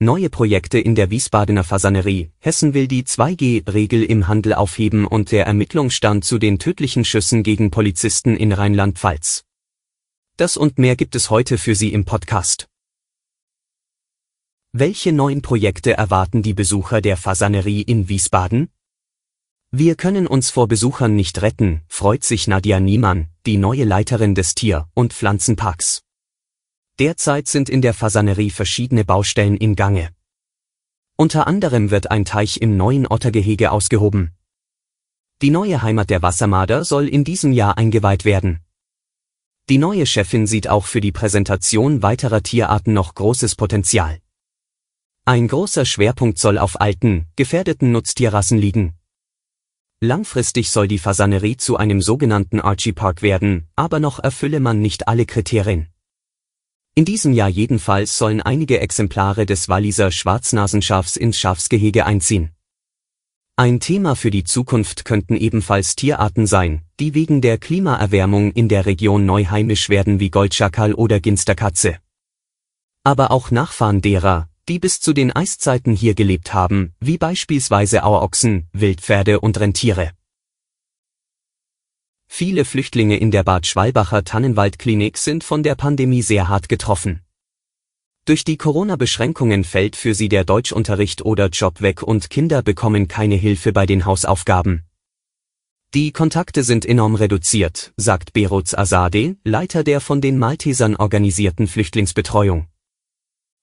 Neue Projekte in der Wiesbadener Fasanerie. Hessen will die 2G-Regel im Handel aufheben und der Ermittlungsstand zu den tödlichen Schüssen gegen Polizisten in Rheinland-Pfalz. Das und mehr gibt es heute für Sie im Podcast. Welche neuen Projekte erwarten die Besucher der Fasanerie in Wiesbaden? Wir können uns vor Besuchern nicht retten, freut sich Nadja Niemann, die neue Leiterin des Tier- und Pflanzenparks. Derzeit sind in der Fasanerie verschiedene Baustellen in Gange. Unter anderem wird ein Teich im neuen Ottergehege ausgehoben. Die neue Heimat der Wassermarder soll in diesem Jahr eingeweiht werden. Die neue Chefin sieht auch für die Präsentation weiterer Tierarten noch großes Potenzial. Ein großer Schwerpunkt soll auf alten, gefährdeten Nutztierrassen liegen. Langfristig soll die Fasanerie zu einem sogenannten Archie Park werden, aber noch erfülle man nicht alle Kriterien. In diesem Jahr jedenfalls sollen einige Exemplare des Walliser Schwarznasenschafs ins Schafsgehege einziehen. Ein Thema für die Zukunft könnten ebenfalls Tierarten sein, die wegen der Klimaerwärmung in der Region neu heimisch werden wie Goldschakal oder Ginsterkatze. Aber auch Nachfahren derer, die bis zu den Eiszeiten hier gelebt haben, wie beispielsweise Auerochsen, Wildpferde und Rentiere. Viele Flüchtlinge in der Bad Schwalbacher Tannenwaldklinik sind von der Pandemie sehr hart getroffen. Durch die Corona-Beschränkungen fällt für sie der Deutschunterricht oder Job weg und Kinder bekommen keine Hilfe bei den Hausaufgaben. Die Kontakte sind enorm reduziert, sagt Beruz Azadeh, Leiter der von den Maltesern organisierten Flüchtlingsbetreuung.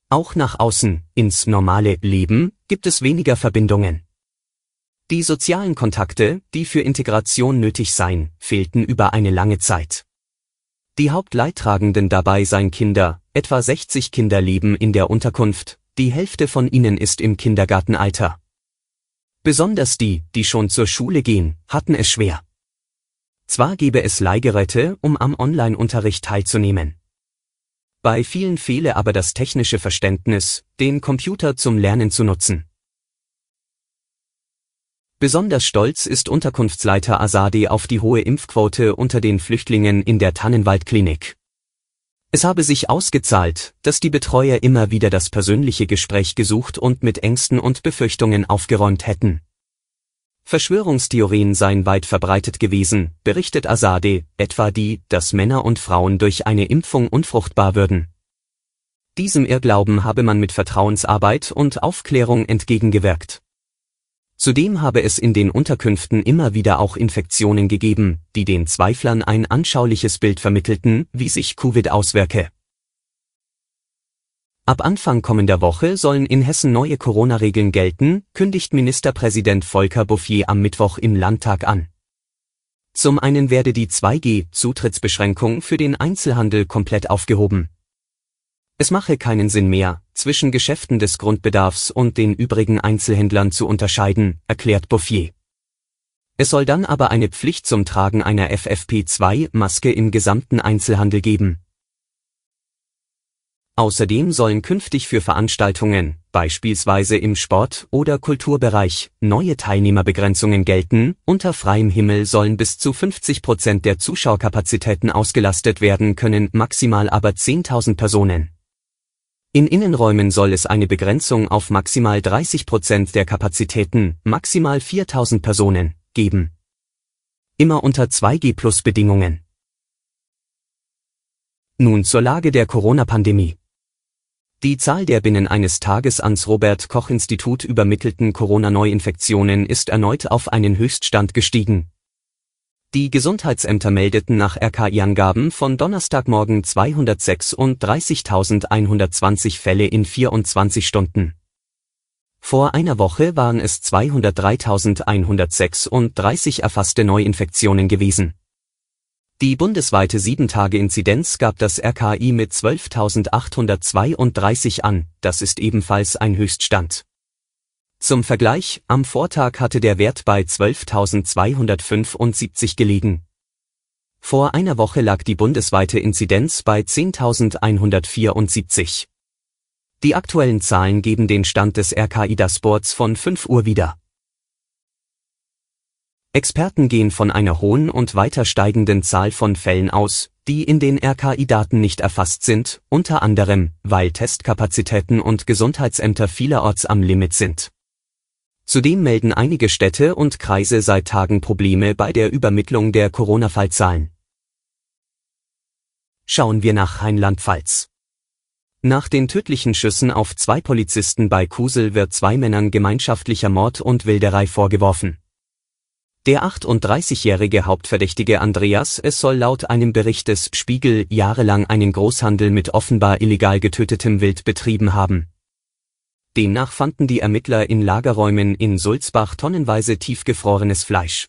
Auch nach außen, ins normale Leben, gibt es weniger Verbindungen. Die sozialen Kontakte, die für Integration nötig seien, fehlten über eine lange Zeit. Die Hauptleidtragenden dabei seien Kinder, etwa 60 Kinder leben in der Unterkunft, die Hälfte von ihnen ist im Kindergartenalter. Besonders die, die schon zur Schule gehen, hatten es schwer. Zwar gebe es Leihgeräte, um am Online-Unterricht teilzunehmen. Bei vielen fehle aber das technische Verständnis, den Computer zum Lernen zu nutzen. Besonders stolz ist Unterkunftsleiter Asadi auf die hohe Impfquote unter den Flüchtlingen in der Tannenwaldklinik. Es habe sich ausgezahlt, dass die Betreuer immer wieder das persönliche Gespräch gesucht und mit Ängsten und Befürchtungen aufgeräumt hätten. Verschwörungstheorien seien weit verbreitet gewesen, berichtet Asade, etwa die, dass Männer und Frauen durch eine Impfung unfruchtbar würden. Diesem Irrglauben habe man mit Vertrauensarbeit und Aufklärung entgegengewirkt. Zudem habe es in den Unterkünften immer wieder auch Infektionen gegeben, die den Zweiflern ein anschauliches Bild vermittelten, wie sich Covid auswirke. Ab Anfang kommender Woche sollen in Hessen neue Corona-Regeln gelten, kündigt Ministerpräsident Volker Bouffier am Mittwoch im Landtag an. Zum einen werde die 2G-Zutrittsbeschränkung für den Einzelhandel komplett aufgehoben. Es mache keinen Sinn mehr, zwischen Geschäften des Grundbedarfs und den übrigen Einzelhändlern zu unterscheiden, erklärt Bouffier. Es soll dann aber eine Pflicht zum Tragen einer FFP2-Maske im gesamten Einzelhandel geben. Außerdem sollen künftig für Veranstaltungen, beispielsweise im Sport- oder Kulturbereich, neue Teilnehmerbegrenzungen gelten, unter freiem Himmel sollen bis zu 50 Prozent der Zuschauerkapazitäten ausgelastet werden können, maximal aber 10.000 Personen. In Innenräumen soll es eine Begrenzung auf maximal 30 Prozent der Kapazitäten, maximal 4000 Personen, geben. Immer unter 2G-Plus-Bedingungen. Nun zur Lage der Corona-Pandemie. Die Zahl der binnen eines Tages ans Robert Koch Institut übermittelten Corona-Neuinfektionen ist erneut auf einen Höchststand gestiegen. Die Gesundheitsämter meldeten nach RKI-Angaben von Donnerstagmorgen 236.120 Fälle in 24 Stunden. Vor einer Woche waren es 203.136 erfasste Neuinfektionen gewesen. Die bundesweite 7-Tage-Inzidenz gab das RKI mit 12.832 an, das ist ebenfalls ein Höchststand. Zum Vergleich, am Vortag hatte der Wert bei 12.275 gelegen. Vor einer Woche lag die bundesweite Inzidenz bei 10.174. Die aktuellen Zahlen geben den Stand des RKI Sports von 5 Uhr wieder. Experten gehen von einer hohen und weiter steigenden Zahl von Fällen aus, die in den RKI-Daten nicht erfasst sind, unter anderem, weil Testkapazitäten und Gesundheitsämter vielerorts am Limit sind. Zudem melden einige Städte und Kreise seit Tagen Probleme bei der Übermittlung der Corona-Fallzahlen. Schauen wir nach Rheinland-Pfalz. Nach den tödlichen Schüssen auf zwei Polizisten bei Kusel wird zwei Männern gemeinschaftlicher Mord und Wilderei vorgeworfen. Der 38-jährige Hauptverdächtige Andreas, es soll laut einem Bericht des Spiegel jahrelang einen Großhandel mit offenbar illegal getötetem Wild betrieben haben. Demnach fanden die Ermittler in Lagerräumen in Sulzbach tonnenweise tiefgefrorenes Fleisch.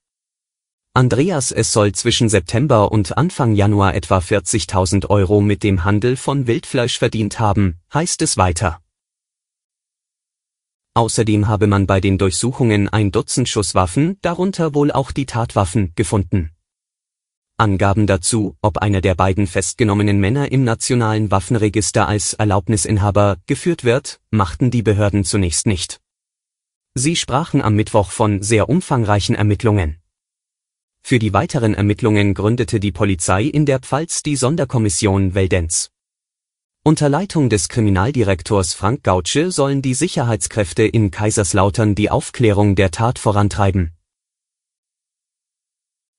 Andreas es soll zwischen September und Anfang Januar etwa 40.000 Euro mit dem Handel von Wildfleisch verdient haben, heißt es weiter. Außerdem habe man bei den Durchsuchungen ein Dutzend Schusswaffen, darunter wohl auch die Tatwaffen, gefunden. Angaben dazu, ob einer der beiden festgenommenen Männer im nationalen Waffenregister als Erlaubnisinhaber geführt wird, machten die Behörden zunächst nicht. Sie sprachen am Mittwoch von sehr umfangreichen Ermittlungen. Für die weiteren Ermittlungen gründete die Polizei in der Pfalz die Sonderkommission Weldenz. Unter Leitung des Kriminaldirektors Frank Gautsche sollen die Sicherheitskräfte in Kaiserslautern die Aufklärung der Tat vorantreiben.